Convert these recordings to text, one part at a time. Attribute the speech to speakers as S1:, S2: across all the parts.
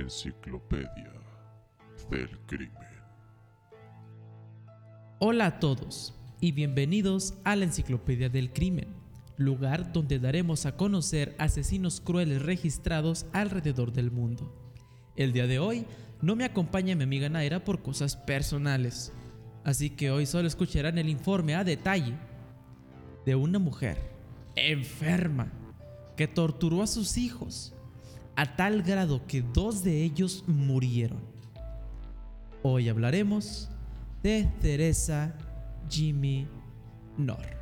S1: Enciclopedia del Crimen.
S2: Hola a todos y bienvenidos a la Enciclopedia del Crimen, lugar donde daremos a conocer asesinos crueles registrados alrededor del mundo. El día de hoy no me acompaña mi amiga Naira por cosas personales, así que hoy solo escucharán el informe a detalle de una mujer enferma que torturó a sus hijos a tal grado que dos de ellos murieron. Hoy hablaremos de Teresa Jimmy Nor.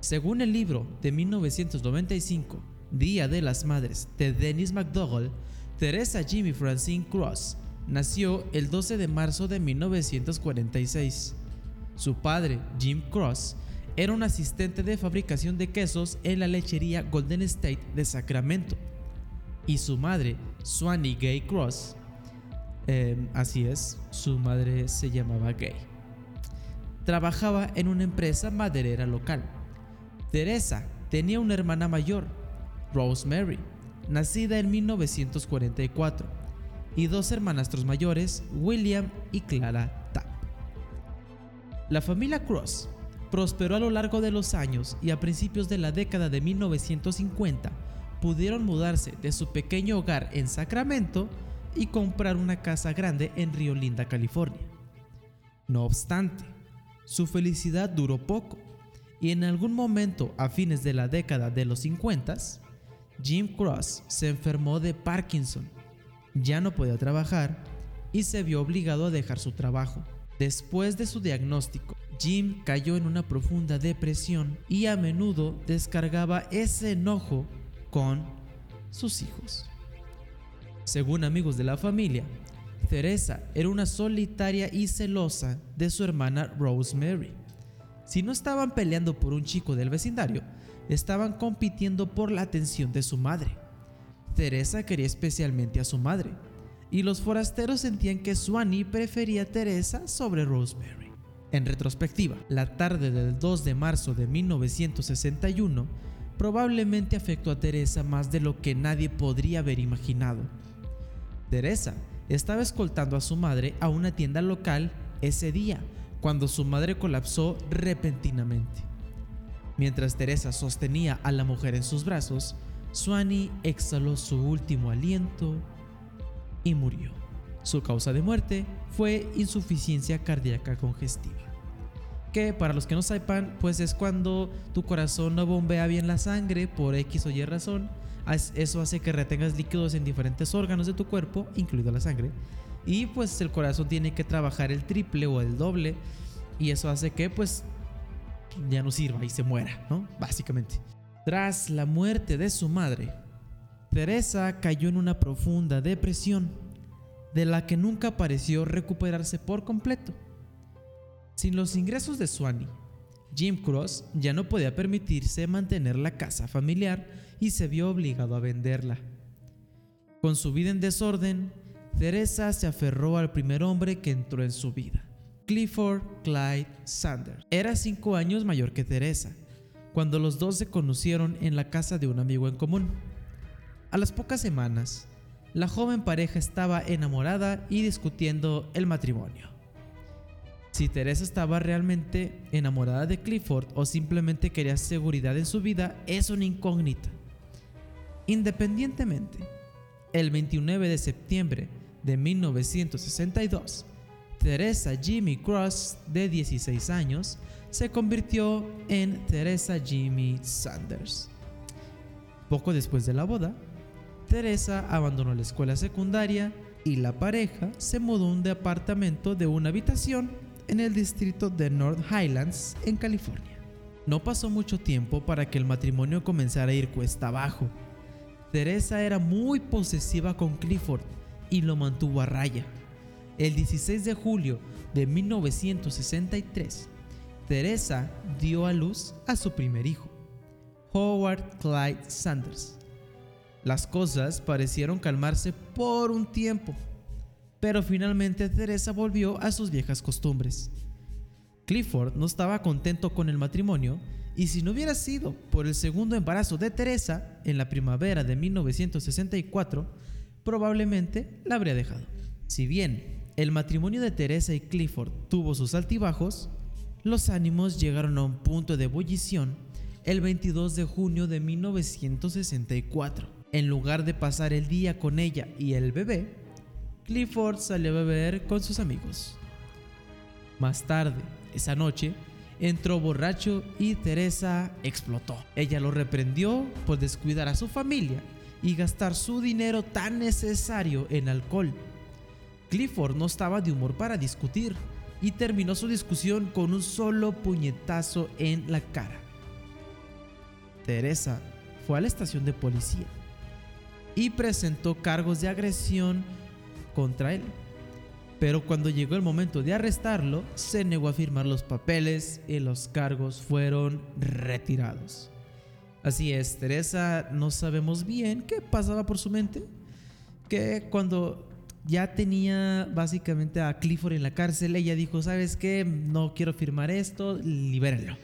S2: Según el libro de 1995, Día de las Madres de Dennis McDougall, Teresa Jimmy Francine Cross nació el 12 de marzo de 1946. Su padre, Jim Cross, era un asistente de fabricación de quesos en la lechería Golden State de Sacramento. Y su madre, Swanee Gay Cross, em, así es, su madre se llamaba Gay, trabajaba en una empresa maderera local. Teresa tenía una hermana mayor, Rosemary, nacida en 1944, y dos hermanastros mayores, William y Clara Tapp. La familia Cross prosperó a lo largo de los años y a principios de la década de 1950 pudieron mudarse de su pequeño hogar en Sacramento y comprar una casa grande en Río Linda, California. No obstante, su felicidad duró poco y en algún momento a fines de la década de los 50, Jim Cross se enfermó de Parkinson, ya no podía trabajar y se vio obligado a dejar su trabajo. Después de su diagnóstico, Jim cayó en una profunda depresión y a menudo descargaba ese enojo con sus hijos. Según amigos de la familia, Teresa era una solitaria y celosa de su hermana Rosemary. Si no estaban peleando por un chico del vecindario, estaban compitiendo por la atención de su madre. Teresa quería especialmente a su madre, y los forasteros sentían que Swanee prefería a Teresa sobre Rosemary. En retrospectiva, la tarde del 2 de marzo de 1961 probablemente afectó a Teresa más de lo que nadie podría haber imaginado. Teresa estaba escoltando a su madre a una tienda local ese día, cuando su madre colapsó repentinamente. Mientras Teresa sostenía a la mujer en sus brazos, Swanee exhaló su último aliento y murió. Su causa de muerte fue insuficiencia cardíaca congestiva. Que para los que no sepan, pues es cuando tu corazón no bombea bien la sangre por X o Y razón. Eso hace que retengas líquidos en diferentes órganos de tu cuerpo, incluido la sangre. Y pues el corazón tiene que trabajar el triple o el doble. Y eso hace que pues ya no sirva y se muera, ¿no? Básicamente. Tras la muerte de su madre, Teresa cayó en una profunda depresión de la que nunca pareció recuperarse por completo. Sin los ingresos de Swanee, Jim Cross ya no podía permitirse mantener la casa familiar y se vio obligado a venderla. Con su vida en desorden, Teresa se aferró al primer hombre que entró en su vida, Clifford Clyde Sanders. Era cinco años mayor que Teresa, cuando los dos se conocieron en la casa de un amigo en común. A las pocas semanas, la joven pareja estaba enamorada y discutiendo el matrimonio. Si Teresa estaba realmente enamorada de Clifford o simplemente quería seguridad en su vida es una incógnita. Independientemente, el 29 de septiembre de 1962, Teresa Jimmy Cross, de 16 años, se convirtió en Teresa Jimmy Sanders. Poco después de la boda, Teresa abandonó la escuela secundaria y la pareja se mudó a un departamento de una habitación en el distrito de North Highlands, en California. No pasó mucho tiempo para que el matrimonio comenzara a ir cuesta abajo. Teresa era muy posesiva con Clifford y lo mantuvo a raya. El 16 de julio de 1963, Teresa dio a luz a su primer hijo, Howard Clyde Sanders. Las cosas parecieron calmarse por un tiempo, pero finalmente Teresa volvió a sus viejas costumbres. Clifford no estaba contento con el matrimonio Y si no hubiera sido por el segundo embarazo de Teresa en la primavera de 1964, probablemente la habría dejado. Si bien el matrimonio de Teresa y Clifford tuvo sus altibajos, los ánimos llegaron a un punto de ebullición el 22 de junio de 1964. En lugar de pasar el día con ella y el bebé, Clifford salió a beber con sus amigos. Más tarde, esa noche, entró borracho y Teresa explotó. Ella lo reprendió por descuidar a su familia y gastar su dinero tan necesario en alcohol. Clifford no estaba de humor para discutir y terminó su discusión con un solo puñetazo en la cara. Teresa fue a la estación de policía y presentó cargos de agresión contra él. Pero cuando llegó el momento de arrestarlo, se negó a firmar los papeles y los cargos fueron retirados. Así es, Teresa no sabemos bien qué pasaba por su mente, que cuando ya tenía básicamente a Clifford en la cárcel, ella dijo, ¿sabes qué? No quiero firmar esto, libérenlo.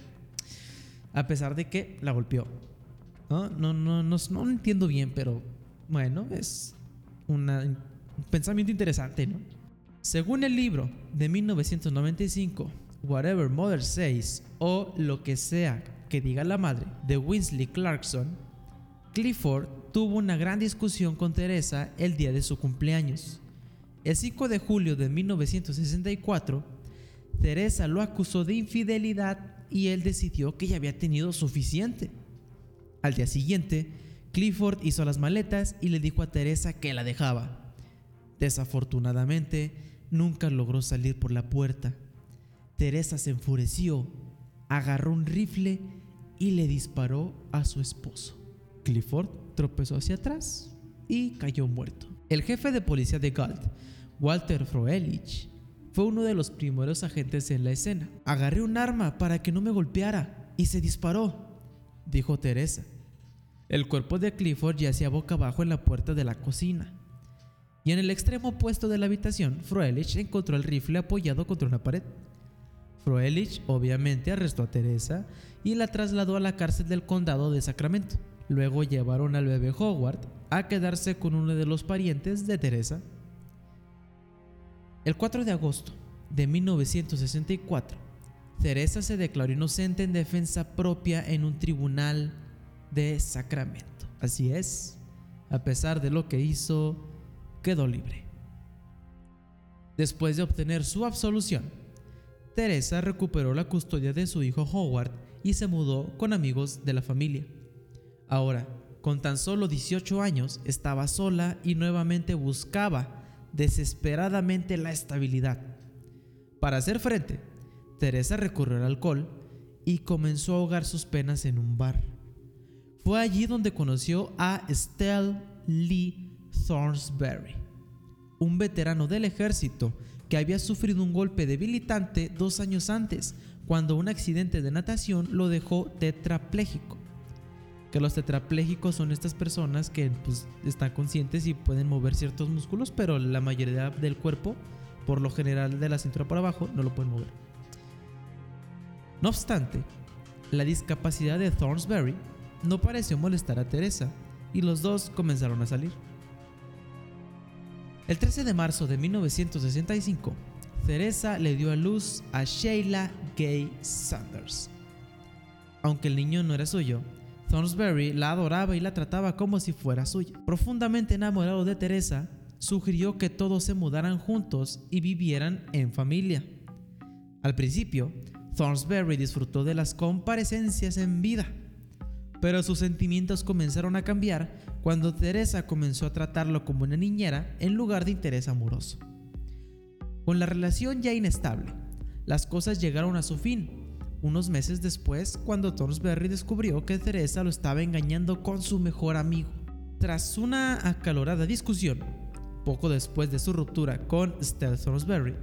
S2: A pesar de que la golpeó. No, no, no, no, no entiendo bien, pero bueno, es una, un pensamiento interesante, ¿no? Según el libro de 1995, Whatever Mother Says o Lo que sea que diga la madre de Winsley Clarkson, Clifford tuvo una gran discusión con Teresa el día de su cumpleaños. El 5 de julio de 1964, Teresa lo acusó de infidelidad y él decidió que ya había tenido suficiente. Al día siguiente, Clifford hizo las maletas y le dijo a Teresa que la dejaba. Desafortunadamente, nunca logró salir por la puerta. Teresa se enfureció, agarró un rifle y le disparó a su esposo. Clifford tropezó hacia atrás y cayó muerto. El jefe de policía de Galt, Walter Froelich, fue uno de los primeros agentes en la escena. Agarré un arma para que no me golpeara y se disparó, dijo Teresa. El cuerpo de Clifford yacía boca abajo en la puerta de la cocina. Y en el extremo opuesto de la habitación, Froelich encontró el rifle apoyado contra una pared. Froelich obviamente arrestó a Teresa y la trasladó a la cárcel del condado de Sacramento. Luego llevaron al bebé Howard a quedarse con uno de los parientes de Teresa. El 4 de agosto de 1964, Teresa se declaró inocente en defensa propia en un tribunal de Sacramento. Así es, a pesar de lo que hizo, quedó libre. Después de obtener su absolución, Teresa recuperó la custodia de su hijo Howard y se mudó con amigos de la familia. Ahora, con tan solo 18 años, estaba sola y nuevamente buscaba desesperadamente la estabilidad. Para hacer frente, Teresa recurrió al alcohol y comenzó a ahogar sus penas en un bar. Fue allí donde conoció a Estelle Lee Thornsberry, un veterano del ejército que había sufrido un golpe debilitante dos años antes, cuando un accidente de natación lo dejó tetrapléjico. Que los tetraplégicos son estas personas que pues, están conscientes y pueden mover ciertos músculos, pero la mayoría del cuerpo, por lo general de la cintura para abajo, no lo pueden mover. No obstante, la discapacidad de Thornsberry no pareció molestar a Teresa y los dos comenzaron a salir. El 13 de marzo de 1965, Teresa le dio a luz a Sheila Gay Sanders. Aunque el niño no era suyo, Thornsberry la adoraba y la trataba como si fuera suya. Profundamente enamorado de Teresa, sugirió que todos se mudaran juntos y vivieran en familia. Al principio, Thornsberry disfrutó de las comparecencias en vida, pero sus sentimientos comenzaron a cambiar cuando Teresa comenzó a tratarlo como una niñera en lugar de interés amoroso. Con la relación ya inestable, las cosas llegaron a su fin, unos meses después cuando Thornsberry descubrió que Teresa lo estaba engañando con su mejor amigo. Tras una acalorada discusión, poco después de su ruptura con Stella Thornsberry,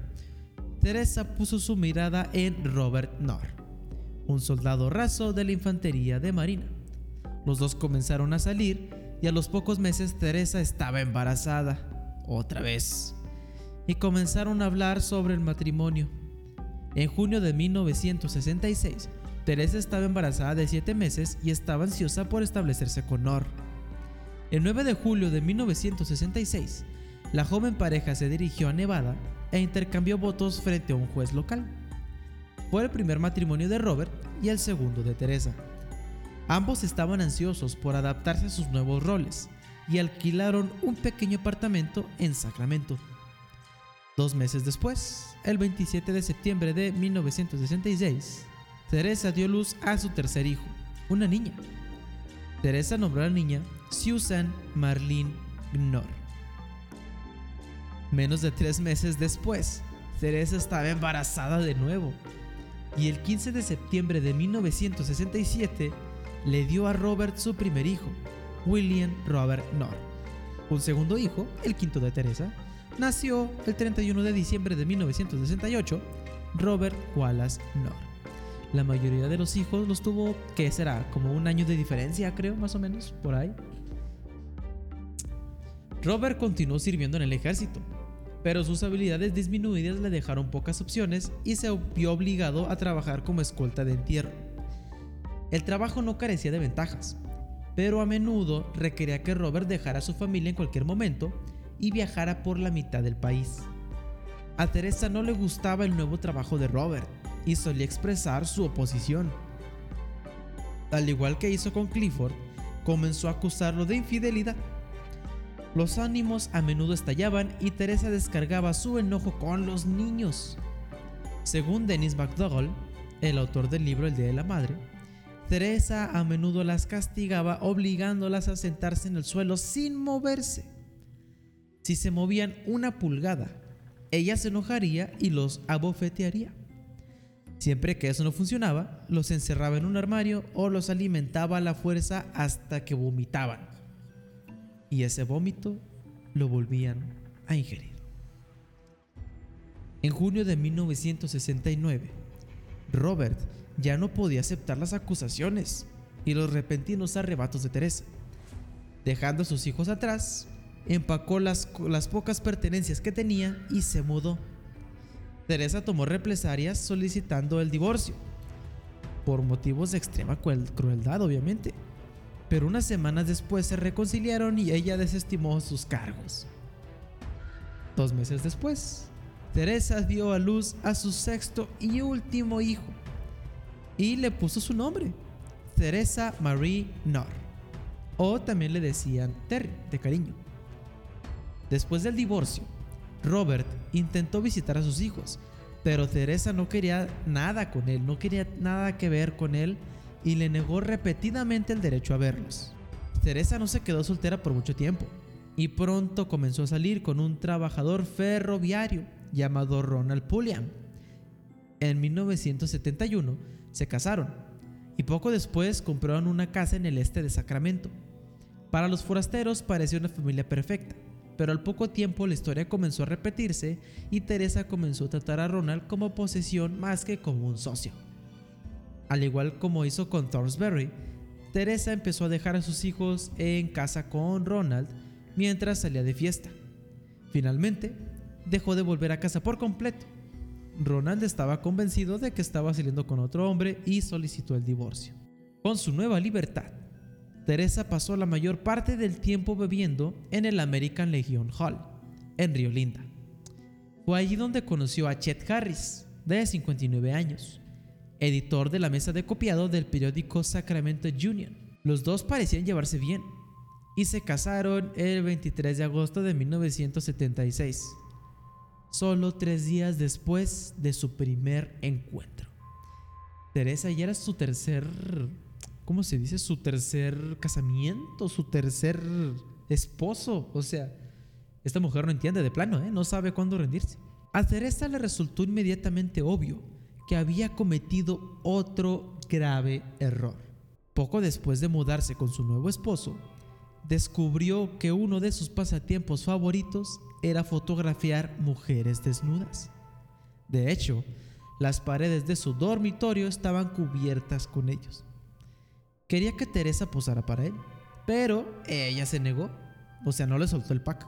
S2: Teresa puso su mirada en Robert Knorr, un soldado raso de la infantería de Marina. Los dos comenzaron a salir y a los pocos meses Teresa estaba embarazada, otra vez, y comenzaron a hablar sobre el matrimonio. En junio de 1966, Teresa estaba embarazada de 7 meses y estaba ansiosa por establecerse con Nor. El 9 de julio de 1966, la joven pareja se dirigió a Nevada e intercambió votos frente a un juez local. Fue el primer matrimonio de Robert y el segundo de Teresa. Ambos estaban ansiosos por adaptarse a sus nuevos roles y alquilaron un pequeño apartamento en Sacramento. Dos meses después, el 27 de septiembre de 1966, Teresa dio luz a su tercer hijo, una niña. Teresa nombró a la niña Susan Marlene Gnor. Menos de tres meses después, Teresa estaba embarazada de nuevo y el 15 de septiembre de 1967 le dio a Robert su primer hijo, William Robert Knorr. Un segundo hijo, el quinto de Teresa, nació el 31 de diciembre de 1968, Robert Wallace Knorr. La mayoría de los hijos los tuvo, ¿qué será? Como un año de diferencia, creo, más o menos, por ahí. Robert continuó sirviendo en el ejército, pero sus habilidades disminuidas le dejaron pocas opciones y se vio obligado a trabajar como escolta de entierro. El trabajo no carecía de ventajas, pero a menudo requería que Robert dejara a su familia en cualquier momento y viajara por la mitad del país. A Teresa no le gustaba el nuevo trabajo de Robert y solía expresar su oposición. Al igual que hizo con Clifford, comenzó a acusarlo de infidelidad los ánimos a menudo estallaban y Teresa descargaba su enojo con los niños. Según Dennis McDougall, el autor del libro El Día de la Madre, Teresa a menudo las castigaba obligándolas a sentarse en el suelo sin moverse. Si se movían una pulgada, ella se enojaría y los abofetearía. Siempre que eso no funcionaba, los encerraba en un armario o los alimentaba a la fuerza hasta que vomitaban y ese vómito lo volvían a ingerir. En junio de 1969, Robert ya no podía aceptar las acusaciones y los repentinos arrebatos de Teresa. Dejando a sus hijos atrás, empacó las, las pocas pertenencias que tenía y se mudó. Teresa tomó represalias solicitando el divorcio, por motivos de extrema crueldad obviamente pero unas semanas después se reconciliaron y ella desestimó sus cargos. Dos meses después, Teresa dio a luz a su sexto y último hijo y le puso su nombre, Teresa Marie Knorr, o también le decían Terry de cariño. Después del divorcio, Robert intentó visitar a sus hijos, pero Teresa no quería nada con él, no quería nada que ver con él y le negó repetidamente el derecho a verlos. Teresa no se quedó soltera por mucho tiempo y pronto comenzó a salir con un trabajador ferroviario llamado Ronald Pulliam. En 1971 se casaron y poco después compraron una casa en el este de Sacramento. Para los forasteros parecía una familia perfecta, pero al poco tiempo la historia comenzó a repetirse y Teresa comenzó a tratar a Ronald como posesión más que como un socio. Al igual como hizo con Thornsberry, Teresa empezó a dejar a sus hijos en casa con Ronald mientras salía de fiesta. Finalmente, dejó de volver a casa por completo. Ronald estaba convencido de que estaba saliendo con otro hombre y solicitó el divorcio. Con su nueva libertad, Teresa pasó la mayor parte del tiempo bebiendo en el American Legion Hall, en Río Linda. Fue allí donde conoció a Chet Harris, de 59 años, editor de la mesa de copiado del periódico Sacramento Union. Los dos parecían llevarse bien y se casaron el 23 de agosto de 1976, solo tres días después de su primer encuentro. Teresa ya era su tercer, ¿cómo se dice? Su tercer casamiento, su tercer esposo. O sea, esta mujer no entiende de plano, ¿eh? no sabe cuándo rendirse. A Teresa le resultó inmediatamente obvio que había cometido otro grave error. Poco después de mudarse con su nuevo esposo, descubrió que uno de sus pasatiempos favoritos era fotografiar mujeres desnudas. De hecho, las paredes de su dormitorio estaban cubiertas con ellos. Quería que Teresa posara para él, pero ella se negó, o sea, no le soltó el pack.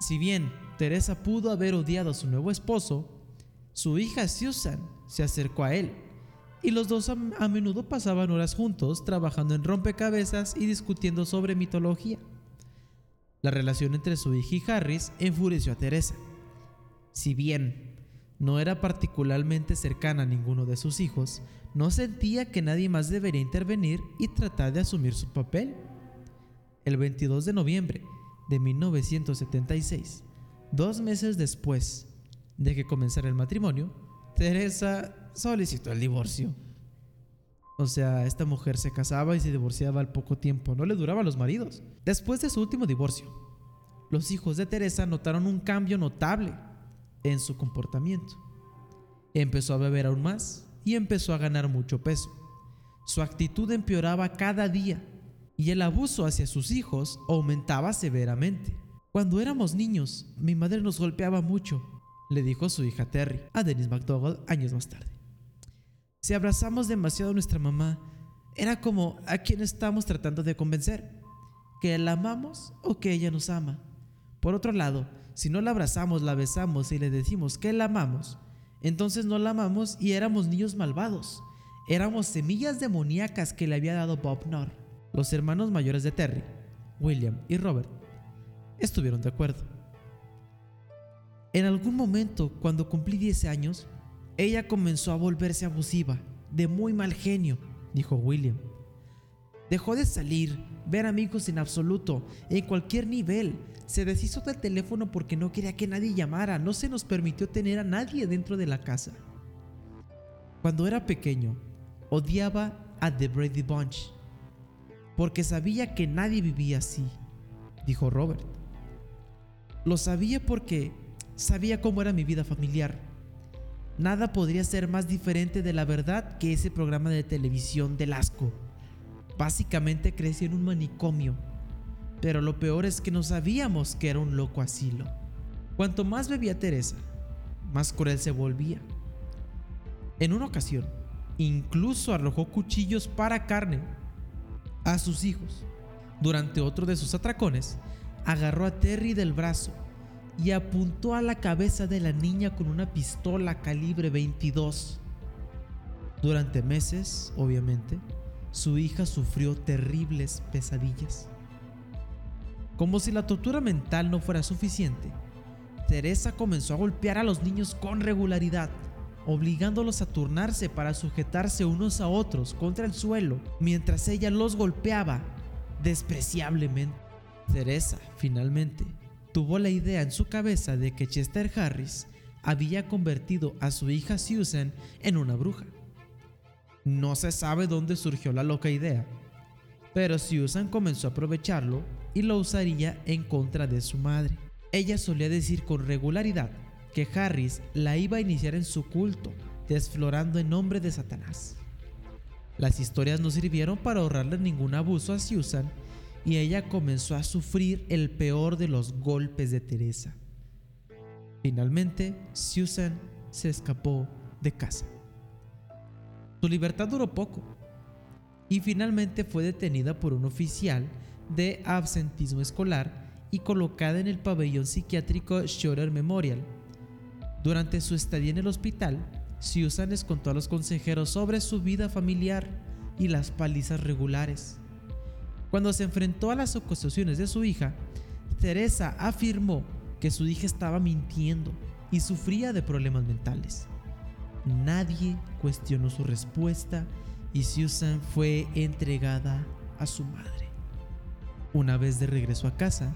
S2: Si bien Teresa pudo haber odiado a su nuevo esposo, su hija Susan se acercó a él y los dos a, menudo pasaban horas juntos trabajando en rompecabezas y discutiendo sobre mitología. La relación entre su hija y Harris enfureció a Teresa. Si bien no era particularmente cercana a ninguno de sus hijos, no sentía que nadie más debería intervenir y tratar de asumir su papel. El 22 de noviembre de 1976, dos meses después de que comenzara el matrimonio, Teresa solicitó el divorcio. O sea, esta mujer se casaba y se divorciaba al poco tiempo, no le duraba a los maridos. Después de su último divorcio, los hijos de Teresa notaron un cambio notable en su comportamiento. Empezó a beber aún más y empezó a ganar mucho peso. Su actitud empeoraba cada día y el abuso hacia sus hijos aumentaba severamente. Cuando éramos niños, mi madre nos golpeaba mucho, le dijo su hija Terry a Dennis McDougall años más tarde. Si abrazamos demasiado a nuestra mamá, era como a quien estamos tratando de convencer, que la amamos o que ella nos ama. Por otro lado, si no la abrazamos, la besamos y le decimos que la amamos, entonces no la amamos y éramos niños malvados. Éramos semillas demoníacas que le había dado Bob Knorr. Los hermanos mayores de Terry, William y Robert, estuvieron de acuerdo. En algún momento, cuando cumplí 10 años, ella comenzó a volverse abusiva, de muy mal genio, dijo William. Dejó de salir, ver amigos en absoluto, en cualquier nivel. Se deshizo del teléfono porque no quería que nadie llamara. No se nos permitió tener a nadie dentro de la casa. Cuando era pequeño, odiaba a The Brady Bunch porque sabía que nadie vivía así, dijo Robert. Lo sabía porque sabía cómo era mi vida familiar. Nada podría ser más diferente de la verdad que ese programa de televisión del asco. Básicamente crecí en un manicomio, pero lo peor es que no sabíamos que era un loco asilo. Cuanto más bebía Teresa, más cruel se volvía. En una ocasión, incluso arrojó cuchillos para carne a sus hijos. Durante otro de sus atracones, agarró a Terry del brazo y apuntó a la cabeza de la niña con una pistola calibre 22. Durante meses, obviamente, su hija sufrió terribles pesadillas. Como si la tortura mental no fuera suficiente, Teresa comenzó a golpear a los niños con regularidad, obligándolos a turnarse para sujetarse unos a otros contra el suelo mientras ella los golpeaba despreciablemente. Teresa, finalmente, tuvo la idea en su cabeza de que Chester Harris había convertido a su hija Susan en una bruja. No se sabe dónde surgió la loca idea, pero Susan comenzó a aprovecharlo y lo usaría en contra de su madre. Ella solía decir con regularidad que Harris la iba a iniciar en su culto, desflorando en nombre de Satanás. Las historias no sirvieron para ahorrarle ningún abuso a Susan y ella comenzó a sufrir el peor de los golpes de Teresa. Finalmente, Susan se escapó de casa. Su libertad duró poco y finalmente fue detenida por un oficial de absentismo escolar y colocada en el pabellón psiquiátrico Schroeder Memorial. Durante su estadía en el hospital, Susan les contó a los consejeros sobre su vida familiar y las palizas regulares. Cuando se enfrentó a las acusaciones de su hija, Teresa afirmó que su hija estaba mintiendo y sufría de problemas mentales. Nadie cuestionó su respuesta y Susan fue entregada a su madre. Una vez de regreso a casa,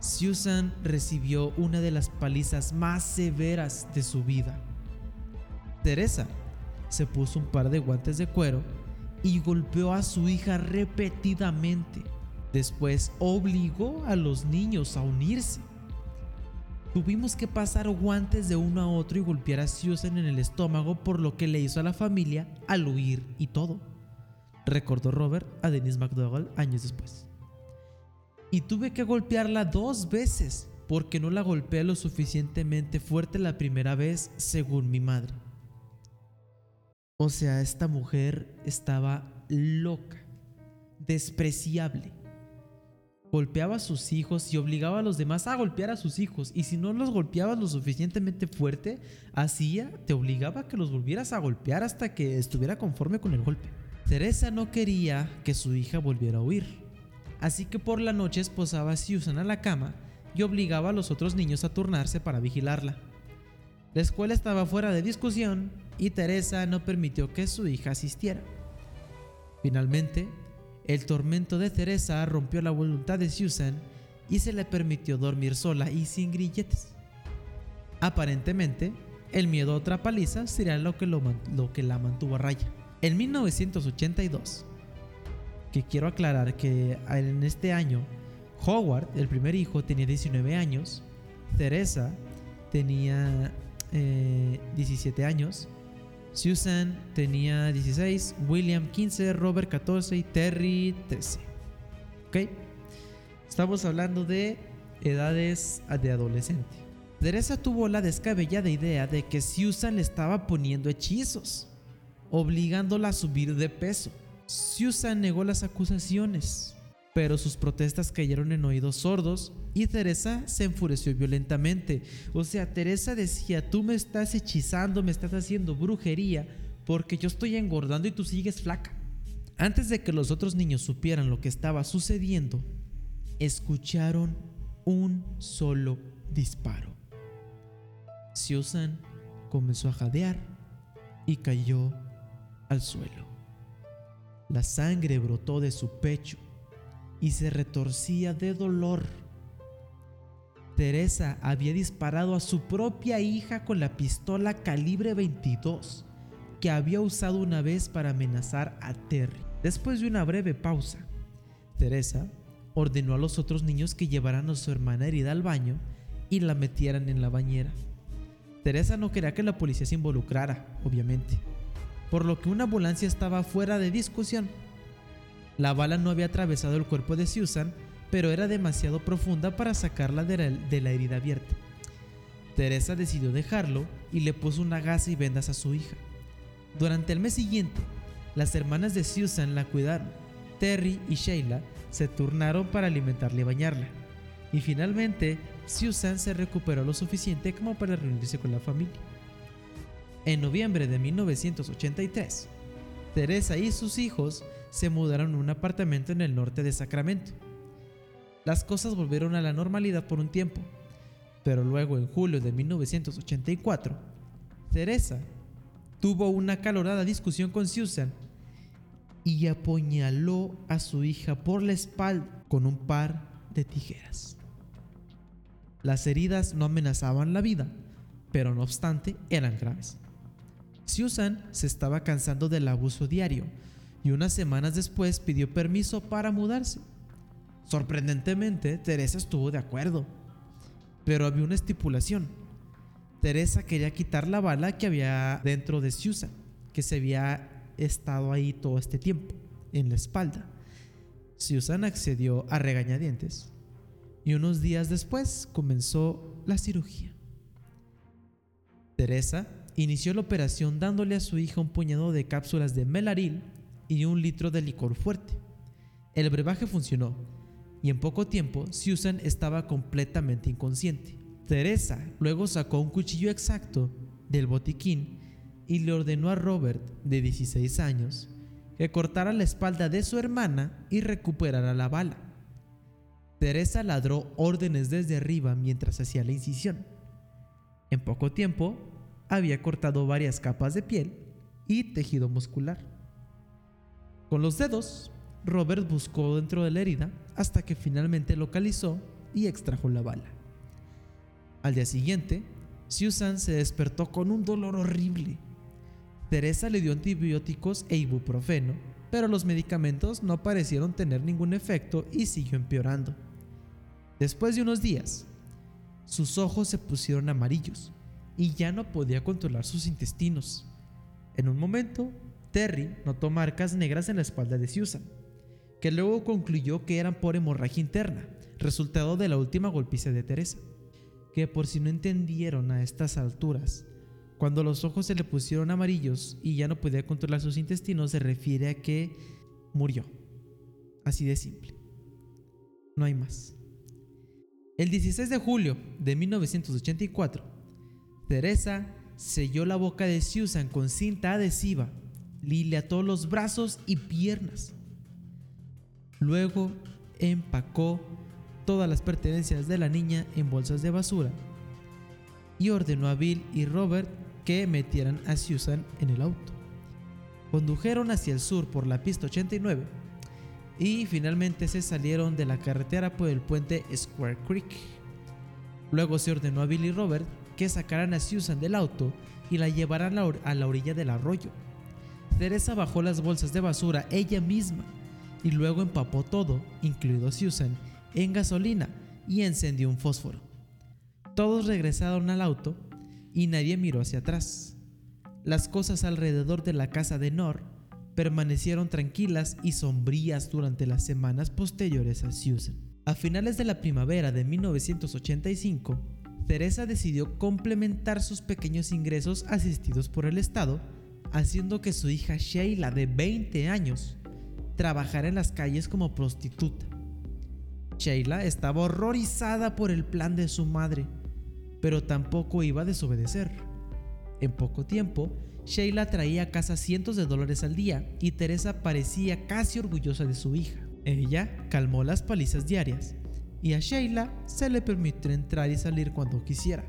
S2: Susan recibió una de las palizas más severas de su vida. Teresa se puso un par de guantes de cuero y golpeó a su hija repetidamente. Después obligó a los niños a unirse Tuvimos que pasar guantes de uno a otro y golpear a Susan en el estómago por lo que le hizo a la familia al huir y todo. Recordó Robert a Denise McDougall años después. Y tuve que golpearla dos veces porque no la golpeé lo suficientemente fuerte la primera vez, según mi madre. O sea, esta mujer estaba loca, despreciable golpeaba a sus hijos y obligaba a los demás a golpear a sus hijos. Y si no los golpeabas lo suficientemente fuerte, hacía, te obligaba a que los volvieras a golpear hasta que estuviera conforme con el golpe. Teresa no quería que su hija volviera a huir. Así que por la noche esposaba a Susan a la cama y obligaba a los otros niños a turnarse para vigilarla. La escuela estaba fuera de discusión y Teresa no permitió que su hija asistiera. Finalmente, el tormento de Teresa rompió la voluntad de Susan y se le permitió dormir sola y sin grilletes. Aparentemente, el miedo a otra paliza sería lo que, lo, que la mantuvo a raya. En 1982, que quiero aclarar que en este año, Howard, el primer hijo, tenía 19 años, Teresa tenía 17 eh, años Susan tenía 16, William 15, Robert 14 y Terry 13. ¿Ok? Estamos hablando de edades de adolescente. Teresa tuvo la descabellada idea de que Susan le estaba poniendo hechizos, obligándola a subir de peso. Susan negó las acusaciones, pero sus protestas cayeron en oídos sordos y Teresa se enfureció violentamente. O sea, Teresa decía, tú me estás hechizando, me estás haciendo brujería porque yo estoy engordando y tú sigues flaca. Antes de que los otros niños supieran lo que estaba sucediendo, escucharon un solo disparo. Susan comenzó a jadear y cayó al suelo. La sangre brotó de su pecho y se retorcía de dolor. Teresa había disparado a su propia hija con la pistola calibre 22 que había usado una vez para amenazar a Terry. Después de una breve pausa, Teresa ordenó a los otros niños que llevaran a su hermana herida al baño y la metieran en la bañera. Teresa no quería que la policía se involucrara, obviamente, por lo que una ambulancia estaba fuera de discusión la bala no había atravesado el cuerpo de Susan, pero era demasiado profunda para sacarla de la, herida abierta. Teresa decidió dejarlo y le puso una gasa y vendas a su hija. Durante el mes siguiente, las hermanas de Susan la cuidaron. Terry y Sheila se turnaron para alimentarla y bañarla. Y finalmente, Susan se recuperó lo suficiente como para reunirse con la familia. En noviembre de 1983, Teresa y sus hijos se mudaron a un apartamento en el norte de Sacramento. Las cosas volvieron a la normalidad por un tiempo, pero luego en julio de 1984, Teresa tuvo una calorada discusión con Susan y apuñaló a su hija por la espalda con un par de tijeras. Las heridas no amenazaban la vida, pero no obstante eran graves. Susan se estaba cansando del abuso diario y unas semanas después pidió permiso para mudarse. Sorprendentemente, Teresa estuvo de acuerdo, pero había una estipulación. Teresa quería quitar la bala que había dentro de Susan, que se había estado ahí todo este tiempo, en la espalda. Susan accedió a regañadientes y unos días después comenzó la cirugía. Teresa inició la operación dándole a su hija un puñado de cápsulas de melaril y un litro de licor fuerte. El brebaje funcionó y en poco tiempo Susan estaba completamente inconsciente. Teresa luego sacó un cuchillo exacto del botiquín y le ordenó a Robert, de 16 años, que cortara la espalda de su hermana y recuperara la bala. Teresa ladró órdenes desde arriba mientras hacía la incisión. En poco tiempo, había cortado varias capas de piel y tejido muscular. Con los dedos, Robert buscó dentro de la herida hasta que finalmente localizó y extrajo la bala. Al día siguiente, Susan se despertó con un dolor horrible. Teresa le dio antibióticos e ibuprofeno, pero los medicamentos no parecieron tener ningún efecto y siguió empeorando. Después de unos días, sus ojos se pusieron amarillos y ya no podía controlar sus intestinos. En un momento, Terry notó marcas negras en la espalda de Susan, que luego concluyó que eran por hemorragia interna, resultado de la última golpiza de Teresa, que por si no entendieron a estas alturas, cuando los ojos se le pusieron amarillos y ya no podía controlar sus intestinos, se refiere a que murió. Así de simple. No hay más. El 16 de julio de 1984, Teresa selló la boca de Susan con cinta adhesiva y le ató los brazos y piernas. Luego empacó todas las pertenencias de la niña en bolsas de basura y ordenó a Bill y Robert que metieran a Susan en el auto. Condujeron hacia el sur por la pista 89 y finalmente se salieron de la carretera por el puente Square Creek. Luego se ordenó a Bill y Robert que sacaran a Susan del auto y la llevaran a la orilla del arroyo. Teresa bajó las bolsas de basura ella misma y luego empapó todo, incluido Susan, en gasolina y encendió un fósforo. Todos regresaron al auto y nadie miró hacia atrás. Las cosas alrededor de la casa de Nor permanecieron tranquilas y sombrías durante las semanas posteriores a Susan. A finales de la primavera de 1985, Teresa decidió complementar sus pequeños ingresos asistidos por el Estado, haciendo que su hija Sheila, de 20 años, trabajara en las calles como prostituta. Sheila estaba horrorizada por el plan de su madre, pero tampoco iba a desobedecer. En poco tiempo, Sheila traía a casa cientos de dólares al día y Teresa parecía casi orgullosa de su hija. Ella calmó las palizas diarias y a Sheila se le permitió entrar y salir cuando quisiera.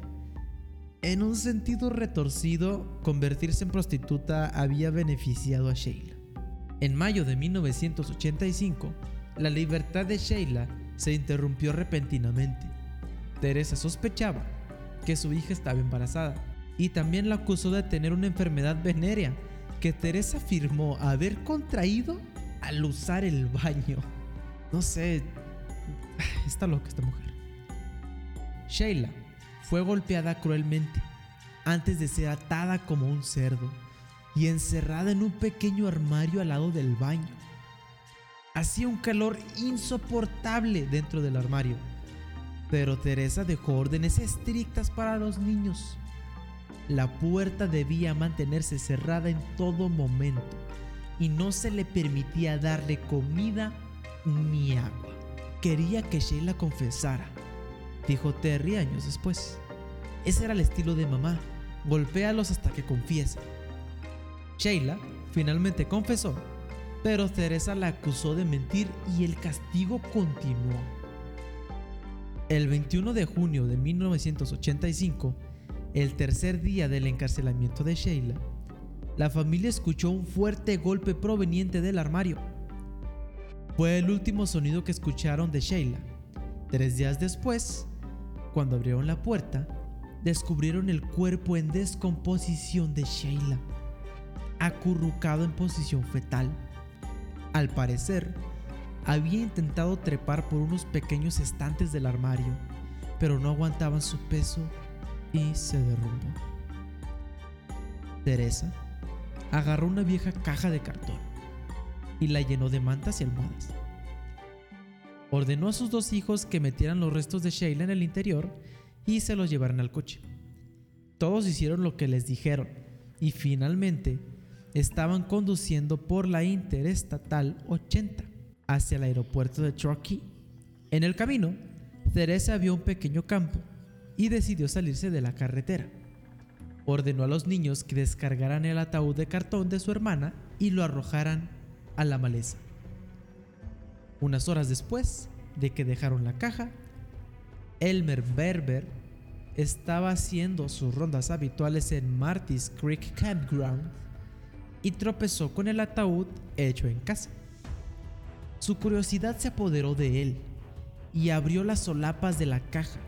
S2: En un sentido retorcido, convertirse en prostituta había beneficiado a Sheila. En mayo de 1985, la libertad de Sheila se interrumpió repentinamente. Teresa sospechaba que su hija estaba embarazada y también la acusó de tener una enfermedad venérea que Teresa afirmó haber contraído al usar el baño. No sé, está loca esta mujer. Sheila fue golpeada cruelmente antes de ser atada como un cerdo y encerrada en un pequeño armario al lado del baño. Hacía un calor insoportable dentro del armario pero Teresa dejó órdenes estrictas para los niños. La puerta debía mantenerse cerrada en todo momento y no se le permitía darle comida ni agua. Quería que Sheila confesara, dijo Terry años después. Ese era el estilo de mamá, golpéalos hasta que confiesen. Sheila finalmente confesó, pero Teresa la acusó de mentir y el castigo continuó. El 21 de junio de 1985, el tercer día del encarcelamiento de Sheila, la familia escuchó un fuerte golpe proveniente del armario. Fue el último sonido que escucharon de Sheila. Tres días después, cuando abrieron la puerta, descubrieron el cuerpo en descomposición de Sheila, acurrucado en posición fetal. Al parecer, había intentado trepar por unos pequeños estantes del armario, pero no aguantaban su peso y se derrumbó. Teresa agarró una vieja caja de cartón y la llenó de mantas y almohadas. Ordenó a sus dos hijos que metieran los restos de Sheila en el interior y se los llevaran al coche. Todos hicieron lo que les dijeron y finalmente estaban conduciendo por la Interestatal 80 hacia el aeropuerto de Truckee. En el camino, Teresa vio un pequeño campo y decidió salirse de la carretera. Ordenó a los niños que descargaran el ataúd de cartón de su hermana y lo arrojaran a la maleza. Unas horas después de que dejaron la caja, Elmer Berber estaba haciendo sus rondas habituales en Marty's Creek Campground y tropezó con el ataúd hecho en casa. Su curiosidad se apoderó de él y abrió las solapas de la caja.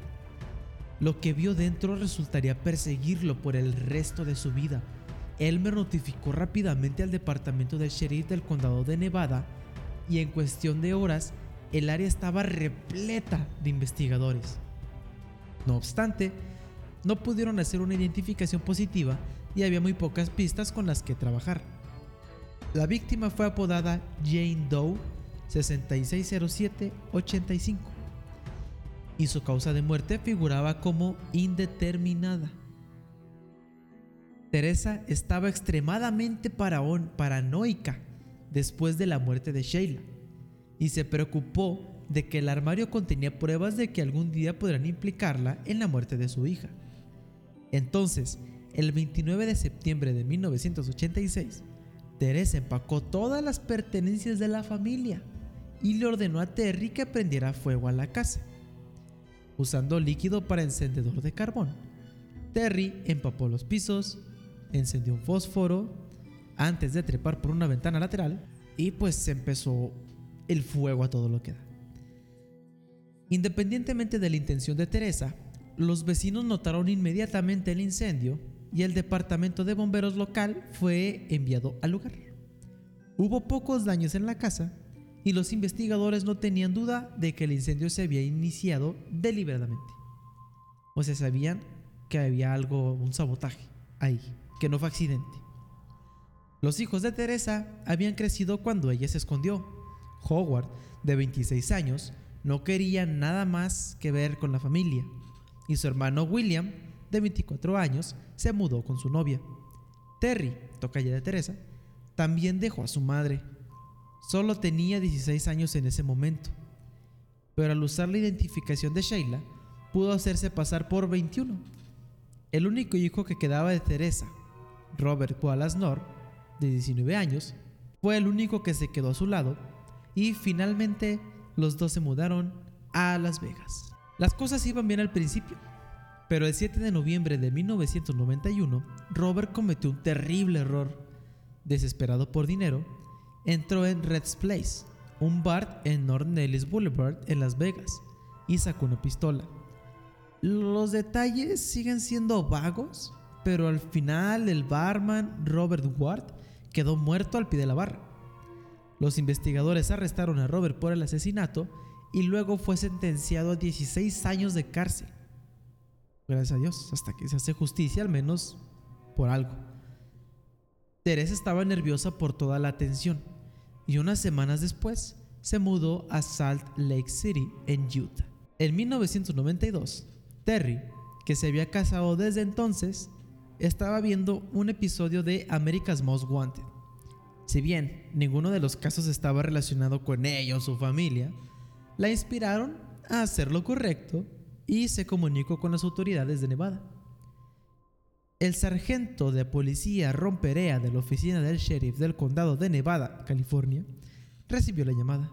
S2: Lo que vio dentro resultaría perseguirlo por el resto de su vida. Elmer notificó rápidamente al departamento del sheriff del condado de Nevada y en cuestión de horas el área estaba repleta de investigadores. No obstante, no pudieron hacer una identificación positiva y había muy pocas pistas con las que trabajar. La víctima fue apodada Jane Doe 6607-85 y su causa de muerte figuraba como indeterminada. Teresa estaba extremadamente paranoica después de la muerte de Sheila y se preocupó de que el armario contenía pruebas de que algún día podrían implicarla en la muerte de su hija. Entonces, el 29 de septiembre de 1986, Teresa empacó todas las pertenencias de la familia y le ordenó a Terry que prendiera fuego a la casa. Usando líquido para encendedor de carbón, Terry empapó los pisos, encendió un fósforo antes de trepar por una ventana lateral y pues se empezó el fuego a todo lo que da. Independientemente de la intención de Teresa, los vecinos notaron inmediatamente el incendio y el departamento de bomberos local fue enviado al lugar. Hubo pocos daños en la casa y los investigadores no tenían duda de que el incendio se había iniciado deliberadamente. O sea, sabían que había algo, un sabotaje ahí, que no fue accidente. Los hijos de Teresa habían crecido cuando ella se escondió. Howard, de 26 años, no quería nada más que ver con la familia, y su hermano William, de 24 años, se mudó con su novia. Terry, tocaya de Teresa, también dejó a su madre. Solo tenía 16 años en ese momento, pero al usar la identificación de Sheila, pudo hacerse pasar por 21. El único hijo que quedaba de Teresa, Robert Wallace de 19 años, fue el único que se quedó a su lado y finalmente los dos se mudaron a Las Vegas. Las cosas iban bien al principio, pero el 7 de noviembre de 1991, Robert cometió un terrible error. Desesperado por dinero, entró en Red's Place, un bar en North Nellis Boulevard en Las Vegas, y sacó una pistola. Los detalles siguen siendo vagos, pero al final el barman Robert Ward quedó muerto al pie de la barra. Los investigadores arrestaron a Robert por el asesinato y luego fue sentenciado a 16 años de cárcel. Gracias a Dios, hasta que se hace justicia, al menos por algo. Teresa estaba nerviosa por toda la atención y unas semanas después se mudó a Salt Lake City, en Utah. En 1992, Terry, que se había casado desde entonces, estaba viendo un episodio de America's Most Wanted. Si bien ninguno de los casos estaba relacionado con ella o su familia, la inspiraron a hacer lo correcto y se comunicó con las autoridades de Nevada. El sargento de policía Ron Perea de la oficina del sheriff del condado de Nevada, California, recibió la llamada.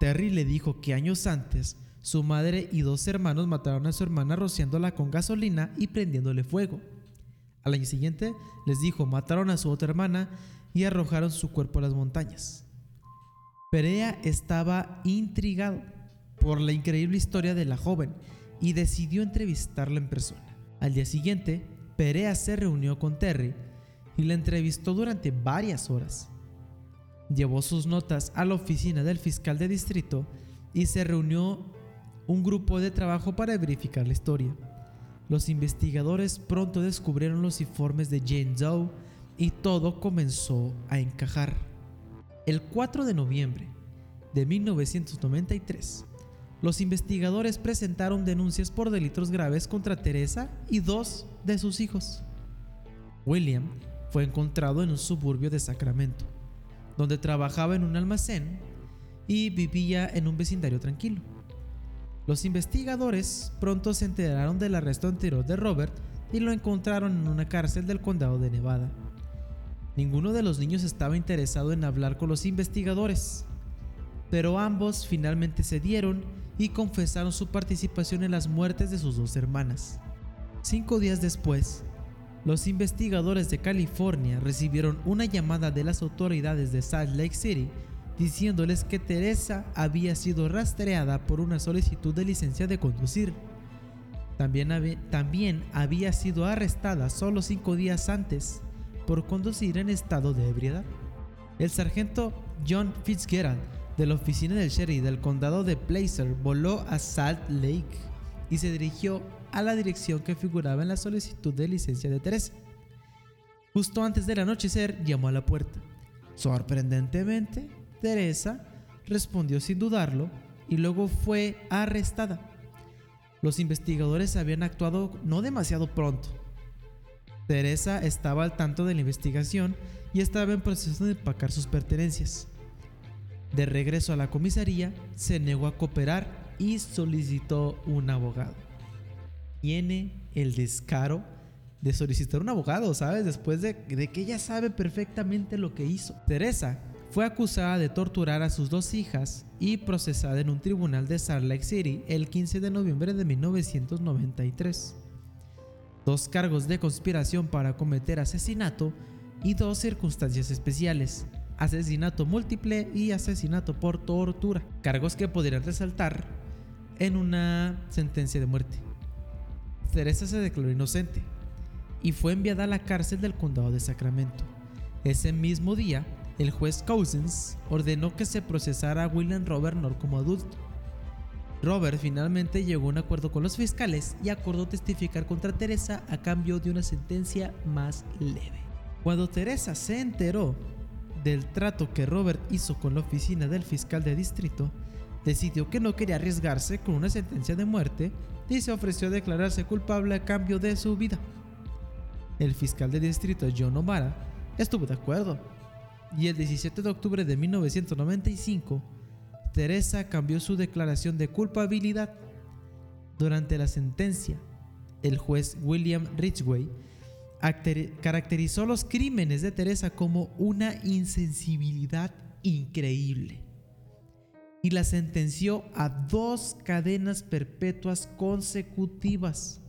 S2: Terry le dijo que años antes su madre y dos hermanos mataron a su hermana rociándola con gasolina y prendiéndole fuego. Al año siguiente les dijo mataron a su otra hermana y arrojaron su cuerpo a las montañas. Perea estaba intrigado por la increíble historia de la joven y decidió entrevistarla en persona. Al día siguiente, Perea se reunió con Terry y la entrevistó durante varias horas. Llevó sus notas a la oficina del fiscal de distrito y se reunió un grupo de trabajo para verificar la historia. Los investigadores pronto descubrieron los informes de Jane Doe y todo comenzó a encajar. El 4 de noviembre de 1993, los investigadores presentaron denuncias por delitos graves contra Teresa y dos de sus hijos. William fue encontrado en un suburbio de Sacramento, donde trabajaba en un almacén y vivía en un vecindario tranquilo. Los investigadores pronto se enteraron del arresto anterior de Robert y lo encontraron en una cárcel del condado de Nevada. Ninguno de los niños estaba interesado en hablar con los investigadores, pero ambos finalmente cedieron y confesaron su participación en las muertes de sus dos hermanas. Cinco días después, los investigadores de California recibieron una llamada de las autoridades de Salt Lake City diciéndoles que Teresa había sido rastreada por una solicitud de licencia de conducir. También, también había sido arrestada solo cinco días antes por conducir en estado de ebriedad. El sargento John Fitzgerald de la oficina del sheriff del condado de Placer voló a Salt Lake y se dirigió a la dirección que figuraba en la solicitud de licencia de Teresa. Justo antes del anochecer llamó a la puerta. Sorprendentemente, Teresa respondió sin dudarlo y luego fue arrestada. Los investigadores habían actuado no demasiado pronto. Teresa estaba al tanto de la investigación y estaba en proceso de empacar sus pertenencias. De regreso a la comisaría, se negó a cooperar y solicitó un abogado. Tiene el descaro de solicitar un abogado, ¿sabes? Después de, de, que ella sabe perfectamente lo que hizo. Teresa fue acusada de torturar a sus dos hijas y procesada en un tribunal de Salt Lake City el 15 de noviembre de 1993. Dos cargos de conspiración para cometer asesinato y dos circunstancias especiales, asesinato múltiple y asesinato por tortura, cargos que podrían resaltar en una sentencia de muerte. Teresa se declaró inocente y fue enviada a la cárcel del condado de Sacramento. Ese mismo día, el juez Cousins ordenó que se procesara a William Robert North como adulto. Robert finalmente llegó a un acuerdo con los fiscales y acordó testificar contra Teresa a cambio de una sentencia más leve. Cuando Teresa se enteró del trato que Robert hizo con la oficina del fiscal de distrito, decidió que no quería arriesgarse con una sentencia de muerte y se ofreció a declararse culpable a cambio de su vida. El fiscal de distrito John O'Mara estuvo de acuerdo y el 17 de octubre de 1995, Teresa cambió su declaración de culpabilidad. Durante la sentencia, el juez William Ridgway caracterizó los crímenes de Teresa como una insensibilidad increíble y la sentenció a dos cadenas perpetuas consecutivas.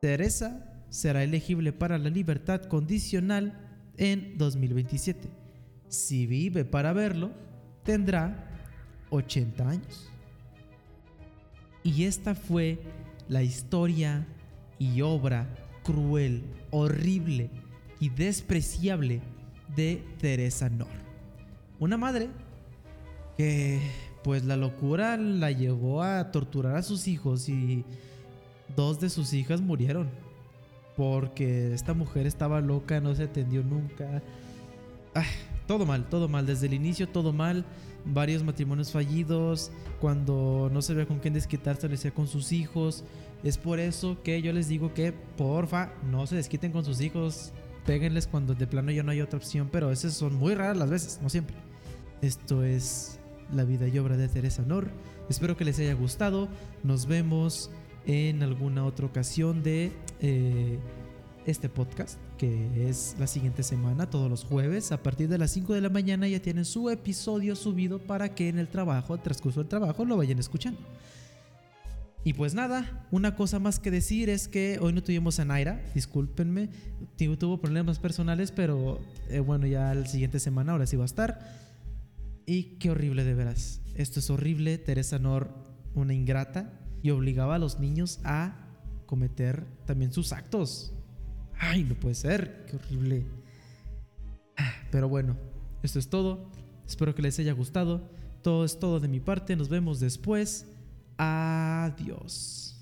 S2: Teresa será elegible para la libertad condicional en 2027. Si vive para verlo, tendrá 80 años. Y esta fue la historia y obra cruel, horrible y despreciable de Teresa Nor. Una madre que pues la locura la llevó a torturar a sus hijos y dos de sus hijas murieron porque esta mujer estaba loca, no se atendió nunca. Todo mal, todo mal, desde el inicio todo mal. Varios matrimonios fallidos, cuando no sabía con quién desquitarse, le decía con sus hijos. Es por eso que yo les digo que, porfa, no se desquiten con sus hijos. Péguenles cuando de plano ya no hay otra opción, pero esas son muy raras las veces, no siempre. Esto es la vida y obra de Teresa Nor. Espero que les haya gustado. Nos vemos en alguna otra ocasión de eh, este podcast, que es la siguiente semana, todos los jueves, a partir de las 5 de la mañana ya tienen su episodio subido para que en el trabajo, transcurso del trabajo, lo vayan escuchando. Y pues nada, una cosa más que decir es que hoy no tuvimos a Naira, discúlpenme, tuvo problemas personales, pero eh, bueno, ya la siguiente semana ahora sí va a estar. Y qué horrible de veras. Esto es horrible, Teresa Nor, una ingrata, y obligaba a los niños a cometer también sus actos. Ay, no puede ser, qué horrible. Pero bueno, esto es todo. Espero que les haya gustado. Todo es todo de mi parte. Nos vemos después. Adiós.